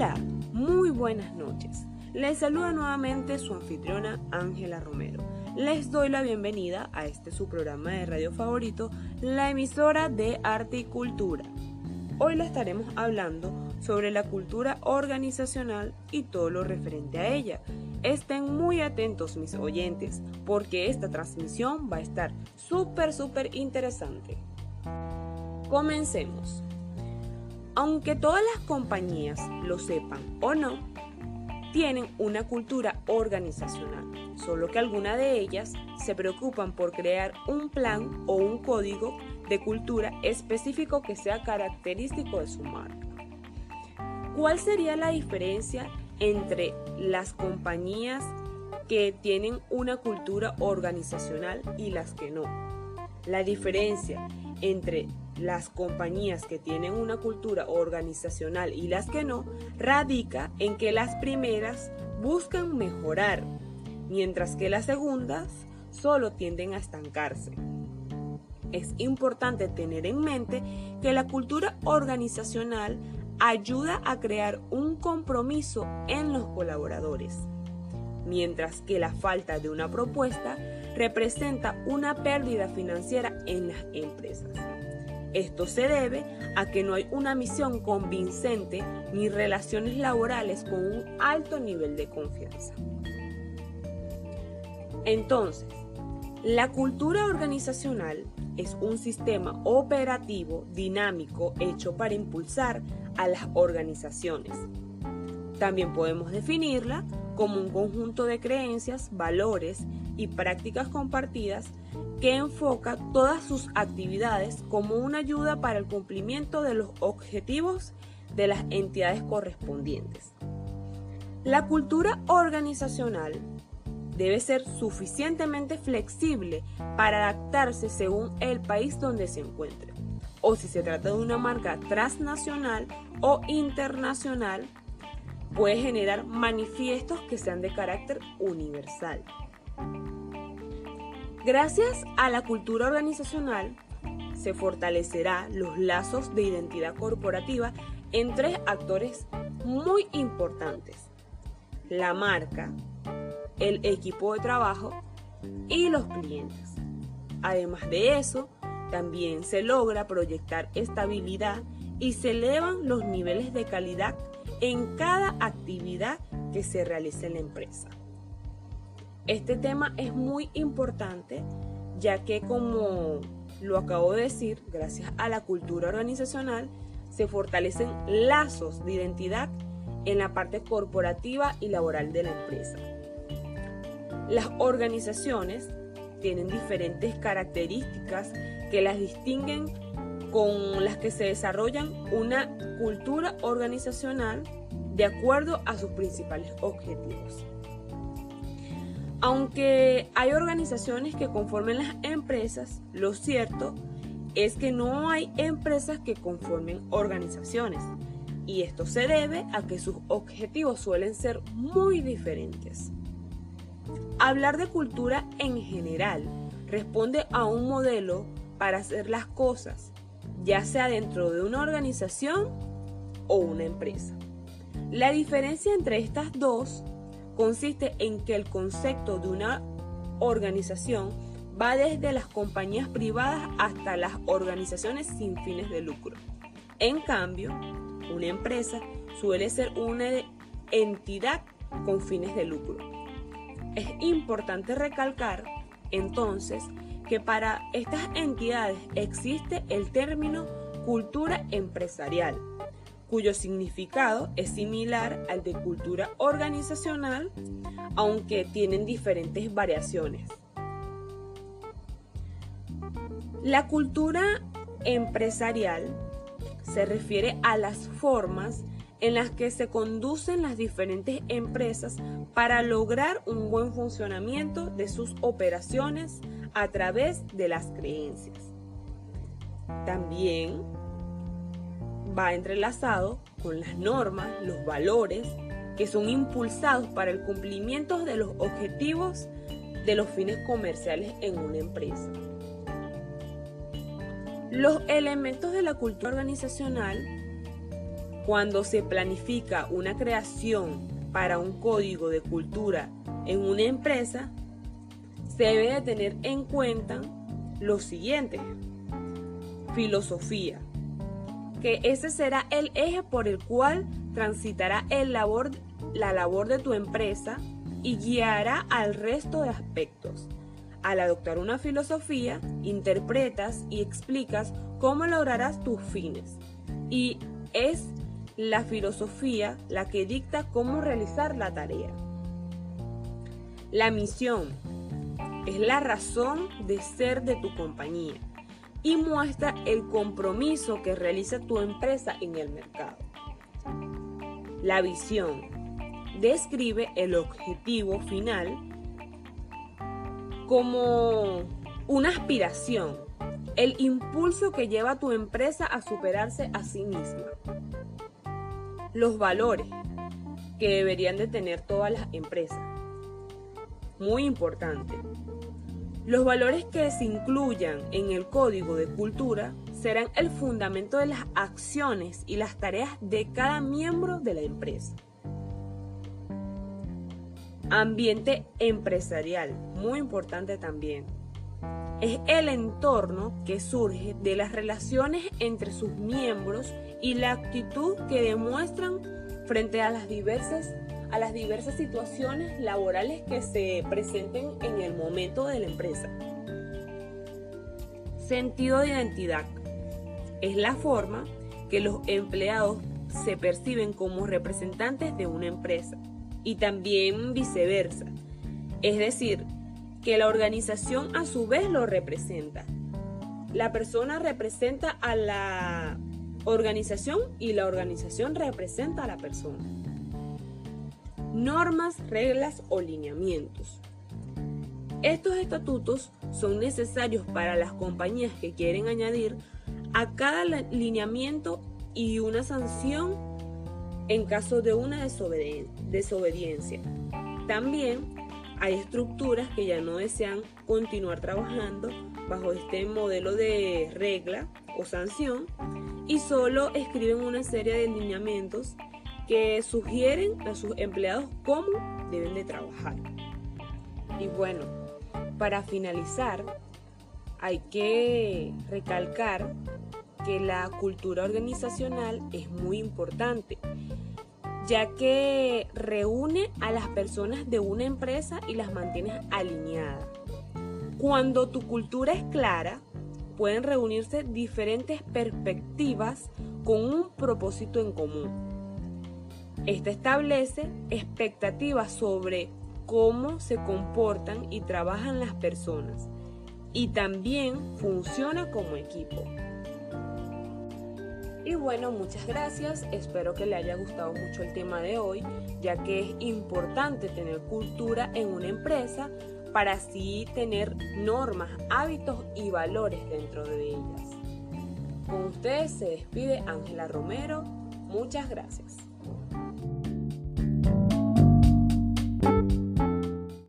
Hola, muy buenas noches. Les saluda nuevamente su anfitriona Ángela Romero. Les doy la bienvenida a este su programa de radio favorito, la emisora de arte y cultura. Hoy le estaremos hablando sobre la cultura organizacional y todo lo referente a ella. Estén muy atentos mis oyentes porque esta transmisión va a estar súper súper interesante. Comencemos. Aunque todas las compañías lo sepan o no, tienen una cultura organizacional, solo que algunas de ellas se preocupan por crear un plan o un código de cultura específico que sea característico de su marca. ¿Cuál sería la diferencia entre las compañías que tienen una cultura organizacional y las que no? La diferencia entre las compañías que tienen una cultura organizacional y las que no, radica en que las primeras buscan mejorar, mientras que las segundas solo tienden a estancarse. Es importante tener en mente que la cultura organizacional ayuda a crear un compromiso en los colaboradores, mientras que la falta de una propuesta representa una pérdida financiera en las empresas. Esto se debe a que no hay una misión convincente ni relaciones laborales con un alto nivel de confianza. Entonces, la cultura organizacional es un sistema operativo dinámico hecho para impulsar a las organizaciones. También podemos definirla como un conjunto de creencias, valores y prácticas compartidas que enfoca todas sus actividades como una ayuda para el cumplimiento de los objetivos de las entidades correspondientes. La cultura organizacional debe ser suficientemente flexible para adaptarse según el país donde se encuentre, o si se trata de una marca transnacional o internacional, puede generar manifiestos que sean de carácter universal. Gracias a la cultura organizacional se fortalecerá los lazos de identidad corporativa en tres actores muy importantes. La marca, el equipo de trabajo y los clientes. Además de eso, también se logra proyectar estabilidad y se elevan los niveles de calidad en cada actividad que se realice en la empresa. Este tema es muy importante ya que como lo acabo de decir, gracias a la cultura organizacional, se fortalecen lazos de identidad en la parte corporativa y laboral de la empresa. Las organizaciones tienen diferentes características que las distinguen con las que se desarrollan una cultura organizacional de acuerdo a sus principales objetivos. Aunque hay organizaciones que conformen las empresas, lo cierto es que no hay empresas que conformen organizaciones. Y esto se debe a que sus objetivos suelen ser muy diferentes. Hablar de cultura en general responde a un modelo para hacer las cosas, ya sea dentro de una organización o una empresa. La diferencia entre estas dos consiste en que el concepto de una organización va desde las compañías privadas hasta las organizaciones sin fines de lucro. En cambio, una empresa suele ser una entidad con fines de lucro. Es importante recalcar entonces que para estas entidades existe el término cultura empresarial, cuyo significado es similar al de cultura organizacional, aunque tienen diferentes variaciones. La cultura empresarial se refiere a las formas en las que se conducen las diferentes empresas para lograr un buen funcionamiento de sus operaciones a través de las creencias. También va entrelazado con las normas, los valores que son impulsados para el cumplimiento de los objetivos de los fines comerciales en una empresa. Los elementos de la cultura organizacional Cuando se planifica una creación para un código de cultura en una empresa, debe de tener en cuenta lo siguiente. Filosofía, que ese será el eje por el cual transitará el labor, la labor de tu empresa y guiará al resto de aspectos. Al adoptar una filosofía, interpretas y explicas cómo lograrás tus fines. Y es la filosofía la que dicta cómo realizar la tarea. La misión es la razón de ser de tu compañía y muestra el compromiso que realiza tu empresa en el mercado. La visión describe el objetivo final como una aspiración, el impulso que lleva a tu empresa a superarse a sí misma. Los valores que deberían de tener todas las empresas. Muy importante. Los valores que se incluyan en el código de cultura serán el fundamento de las acciones y las tareas de cada miembro de la empresa. Ambiente empresarial, muy importante también. Es el entorno que surge de las relaciones entre sus miembros y la actitud que demuestran frente a las diversas a las diversas situaciones laborales que se presenten en el momento de la empresa. Sentido de identidad es la forma que los empleados se perciben como representantes de una empresa y también viceversa. Es decir, que la organización a su vez lo representa. La persona representa a la organización y la organización representa a la persona normas, reglas o lineamientos. Estos estatutos son necesarios para las compañías que quieren añadir a cada lineamiento y una sanción en caso de una desobediencia. También hay estructuras que ya no desean continuar trabajando bajo este modelo de regla o sanción y solo escriben una serie de lineamientos que sugieren a sus empleados cómo deben de trabajar. Y bueno, para finalizar, hay que recalcar que la cultura organizacional es muy importante, ya que reúne a las personas de una empresa y las mantiene alineadas. Cuando tu cultura es clara, pueden reunirse diferentes perspectivas con un propósito en común esta establece expectativas sobre cómo se comportan y trabajan las personas y también funciona como equipo. Y bueno, muchas gracias. Espero que le haya gustado mucho el tema de hoy, ya que es importante tener cultura en una empresa para así tener normas, hábitos y valores dentro de ellas. Con ustedes se despide Ángela Romero. Muchas gracias.